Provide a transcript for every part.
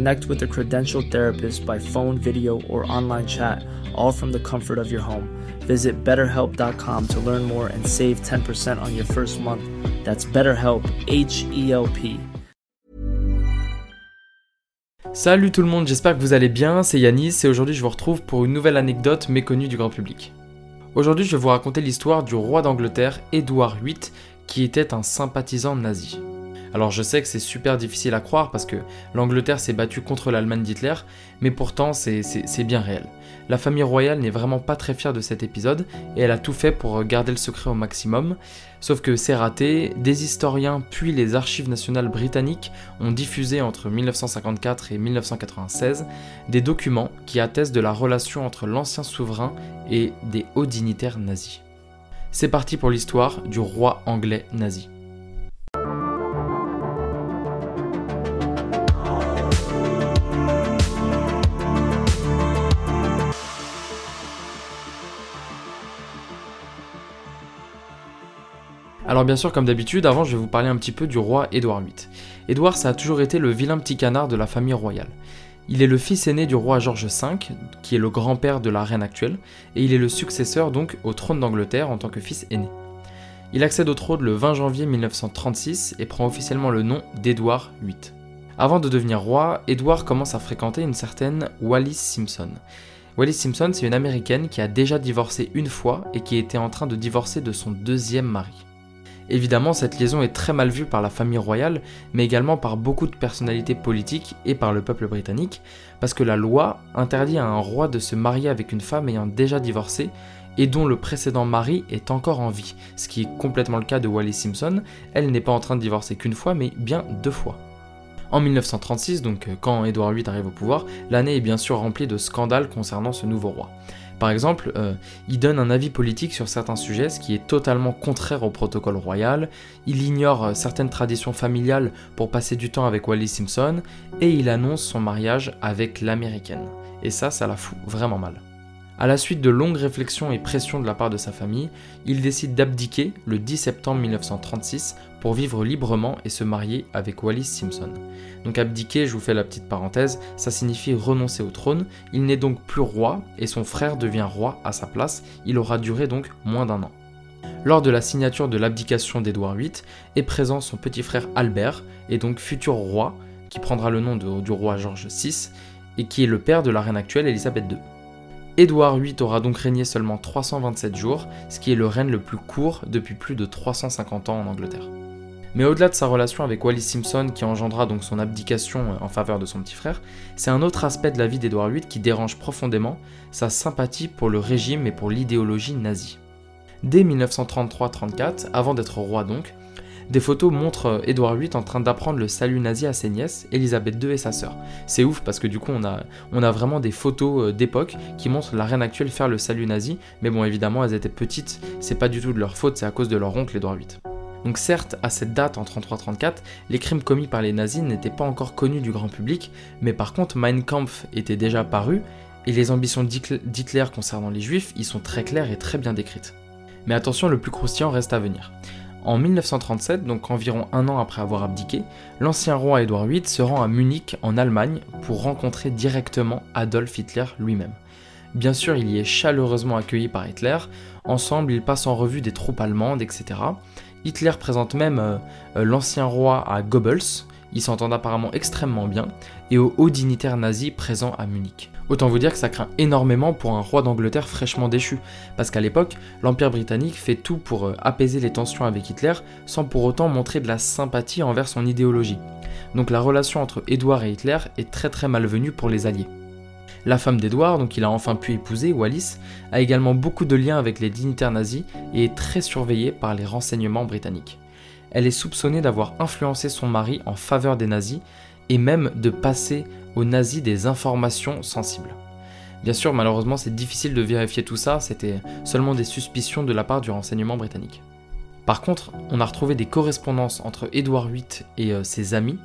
Connect with a credentialed therapist by phone, video, or online chat, all from the comfort of your home. Visit betterhelp.com to learn more and save 10% on your first month. That's BetterHelp, H E P. Salut tout le monde, j'espère que vous allez bien, c'est Yanis et aujourd'hui je vous retrouve pour une nouvelle anecdote méconnue du grand public. Aujourd'hui je vais vous raconter l'histoire du roi d'Angleterre, Édouard VIII, qui était un sympathisant nazi. Alors je sais que c'est super difficile à croire parce que l'Angleterre s'est battue contre l'Allemagne d'Hitler, mais pourtant c'est bien réel. La famille royale n'est vraiment pas très fière de cet épisode et elle a tout fait pour garder le secret au maximum. Sauf que c'est raté, des historiens puis les archives nationales britanniques ont diffusé entre 1954 et 1996 des documents qui attestent de la relation entre l'ancien souverain et des hauts dignitaires nazis. C'est parti pour l'histoire du roi anglais nazi. Alors bien sûr, comme d'habitude, avant je vais vous parler un petit peu du roi Édouard VIII. Édouard, ça a toujours été le vilain petit canard de la famille royale. Il est le fils aîné du roi George V, qui est le grand-père de la reine actuelle, et il est le successeur donc au trône d'Angleterre en tant que fils aîné. Il accède au trône le 20 janvier 1936 et prend officiellement le nom d'Édouard VIII. Avant de devenir roi, Édouard commence à fréquenter une certaine Wallis Simpson. Wallis Simpson, c'est une américaine qui a déjà divorcé une fois et qui était en train de divorcer de son deuxième mari. Évidemment, cette liaison est très mal vue par la famille royale, mais également par beaucoup de personnalités politiques et par le peuple britannique, parce que la loi interdit à un roi de se marier avec une femme ayant déjà divorcé et dont le précédent mari est encore en vie, ce qui est complètement le cas de Wallis Simpson, elle n'est pas en train de divorcer qu'une fois, mais bien deux fois. En 1936, donc quand Édouard VIII arrive au pouvoir, l'année est bien sûr remplie de scandales concernant ce nouveau roi. Par exemple, euh, il donne un avis politique sur certains sujets, ce qui est totalement contraire au protocole royal, il ignore euh, certaines traditions familiales pour passer du temps avec Wallis Simpson, et il annonce son mariage avec l'américaine. Et ça, ça la fout vraiment mal. À la suite de longues réflexions et pressions de la part de sa famille, il décide d'abdiquer le 10 septembre 1936 pour vivre librement et se marier avec Wallis Simpson. Donc abdiquer, je vous fais la petite parenthèse, ça signifie renoncer au trône. Il n'est donc plus roi et son frère devient roi à sa place. Il aura duré donc moins d'un an. Lors de la signature de l'abdication d'Édouard VIII est présent son petit frère Albert, et donc futur roi, qui prendra le nom du roi George VI, et qui est le père de la reine actuelle Elisabeth II. Édouard VIII aura donc régné seulement 327 jours, ce qui est le règne le plus court depuis plus de 350 ans en Angleterre. Mais au-delà de sa relation avec Wallis Simpson qui engendra donc son abdication en faveur de son petit frère, c'est un autre aspect de la vie d'Édouard VIII qui dérange profondément, sa sympathie pour le régime et pour l'idéologie nazie. Dès 1933-34, avant d'être roi donc, des photos montrent euh, Édouard VIII en train d'apprendre le salut nazi à ses nièces, Elisabeth II et sa sœur. C'est ouf parce que du coup on a, vraiment des photos euh, d'époque qui montrent la reine actuelle faire le salut nazi, mais bon évidemment elles étaient petites, c'est pas du tout de leur faute, c'est à cause de leur oncle Édouard VIII. Donc certes, à cette date, en 33-34, les crimes commis par les nazis n'étaient pas encore connus du grand public, mais par contre Mein Kampf était déjà paru, et les ambitions d'Hitler concernant les juifs y sont très claires et très bien décrites. Mais attention, le plus croustillant reste à venir. En 1937, donc environ un an après avoir abdiqué, l'ancien roi Édouard VIII se rend à Munich en Allemagne pour rencontrer directement Adolf Hitler lui-même. Bien sûr, il y est chaleureusement accueilli par Hitler, ensemble ils passent en revue des troupes allemandes, etc. Hitler présente même euh, euh, l'ancien roi à Goebbels, ils s'entendent apparemment extrêmement bien, et aux hauts dignitaires nazis présents à Munich. Autant vous dire que ça craint énormément pour un roi d'Angleterre fraîchement déchu, parce qu'à l'époque, l'Empire britannique fait tout pour euh, apaiser les tensions avec Hitler sans pour autant montrer de la sympathie envers son idéologie. Donc la relation entre Édouard et Hitler est très très malvenue pour les Alliés. La femme d'Édouard, donc il a enfin pu épouser, Wallis, a également beaucoup de liens avec les dignitaires nazis et est très surveillée par les renseignements britanniques. Elle est soupçonnée d'avoir influencé son mari en faveur des nazis et même de passer aux nazis des informations sensibles. Bien sûr, malheureusement, c'est difficile de vérifier tout ça, c'était seulement des suspicions de la part du renseignement britannique. Par contre, on a retrouvé des correspondances entre Édouard VIII et euh, ses amis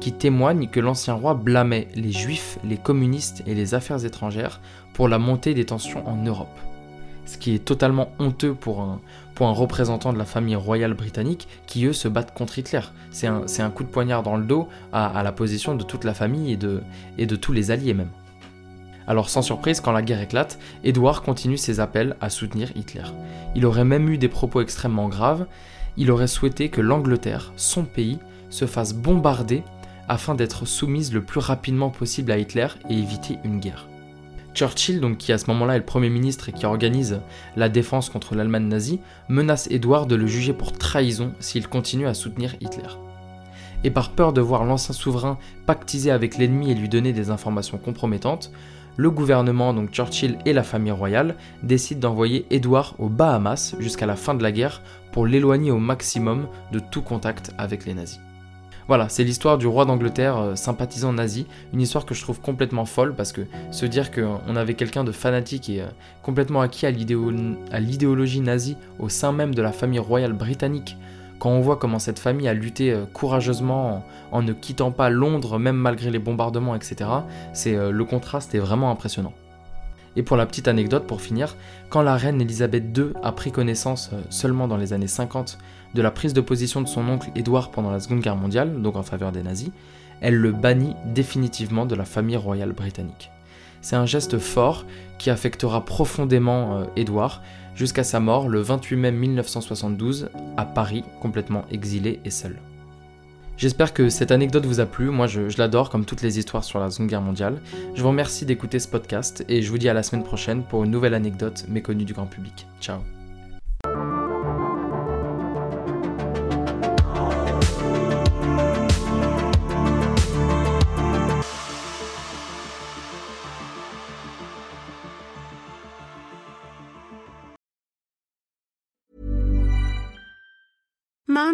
qui témoignent que l'ancien roi blâmait les juifs, les communistes et les affaires étrangères pour la montée des tensions en Europe. Ce qui est totalement honteux pour un, représentant de la famille royale britannique qui, eux, se battent contre Hitler. C'est un, coup de poignard dans le dos à, la position de toute la famille et de, et de tous les alliés même. Alors sans surprise, quand la guerre éclate, Édouard continue ses appels à soutenir Hitler. Il aurait même eu des propos extrêmement graves, il aurait souhaité que l'Angleterre, son pays, se fasse bombarder afin d'être soumise le plus rapidement possible à Hitler et éviter une guerre. Churchill, donc, qui à ce moment-là est le Premier ministre et qui organise la défense contre l'Allemagne nazie, menace Édouard de le juger pour trahison s'il continue à soutenir Hitler. Et par peur de voir l'ancien souverain pactiser avec l'ennemi et lui donner des informations compromettantes, le gouvernement, donc Churchill et la famille royale, décident d'envoyer Édouard aux Bahamas jusqu'à la fin de la guerre pour l'éloigner au maximum de tout contact avec les nazis. Voilà, c'est l'histoire du roi d'Angleterre euh, sympathisant nazi, une histoire que je trouve complètement folle parce que se dire qu'on avait quelqu'un de fanatique et euh, complètement acquis à l'idéologie nazie au sein même de la famille royale britannique, quand on voit comment cette famille a lutté euh, courageusement en, ne quittant pas Londres même malgré les bombardements, etc., c'est le contraste est vraiment impressionnant. Et pour la petite anecdote, pour finir, quand la reine Elisabeth II a pris connaissance seulement dans les années 50 de la prise de position de son oncle Édouard pendant la Seconde Guerre mondiale, donc en faveur des nazis, elle le bannit définitivement de la famille royale britannique. C'est un geste fort qui affectera profondément euh, Édouard jusqu'à sa mort le 28 mai 1972 à Paris, complètement exilé et seul. J'espère que cette anecdote vous a plu, moi je, l'adore comme toutes les histoires sur la Seconde Guerre mondiale. Je vous remercie d'écouter ce podcast et je vous dis à la semaine prochaine pour une nouvelle anecdote méconnue du grand public. Ciao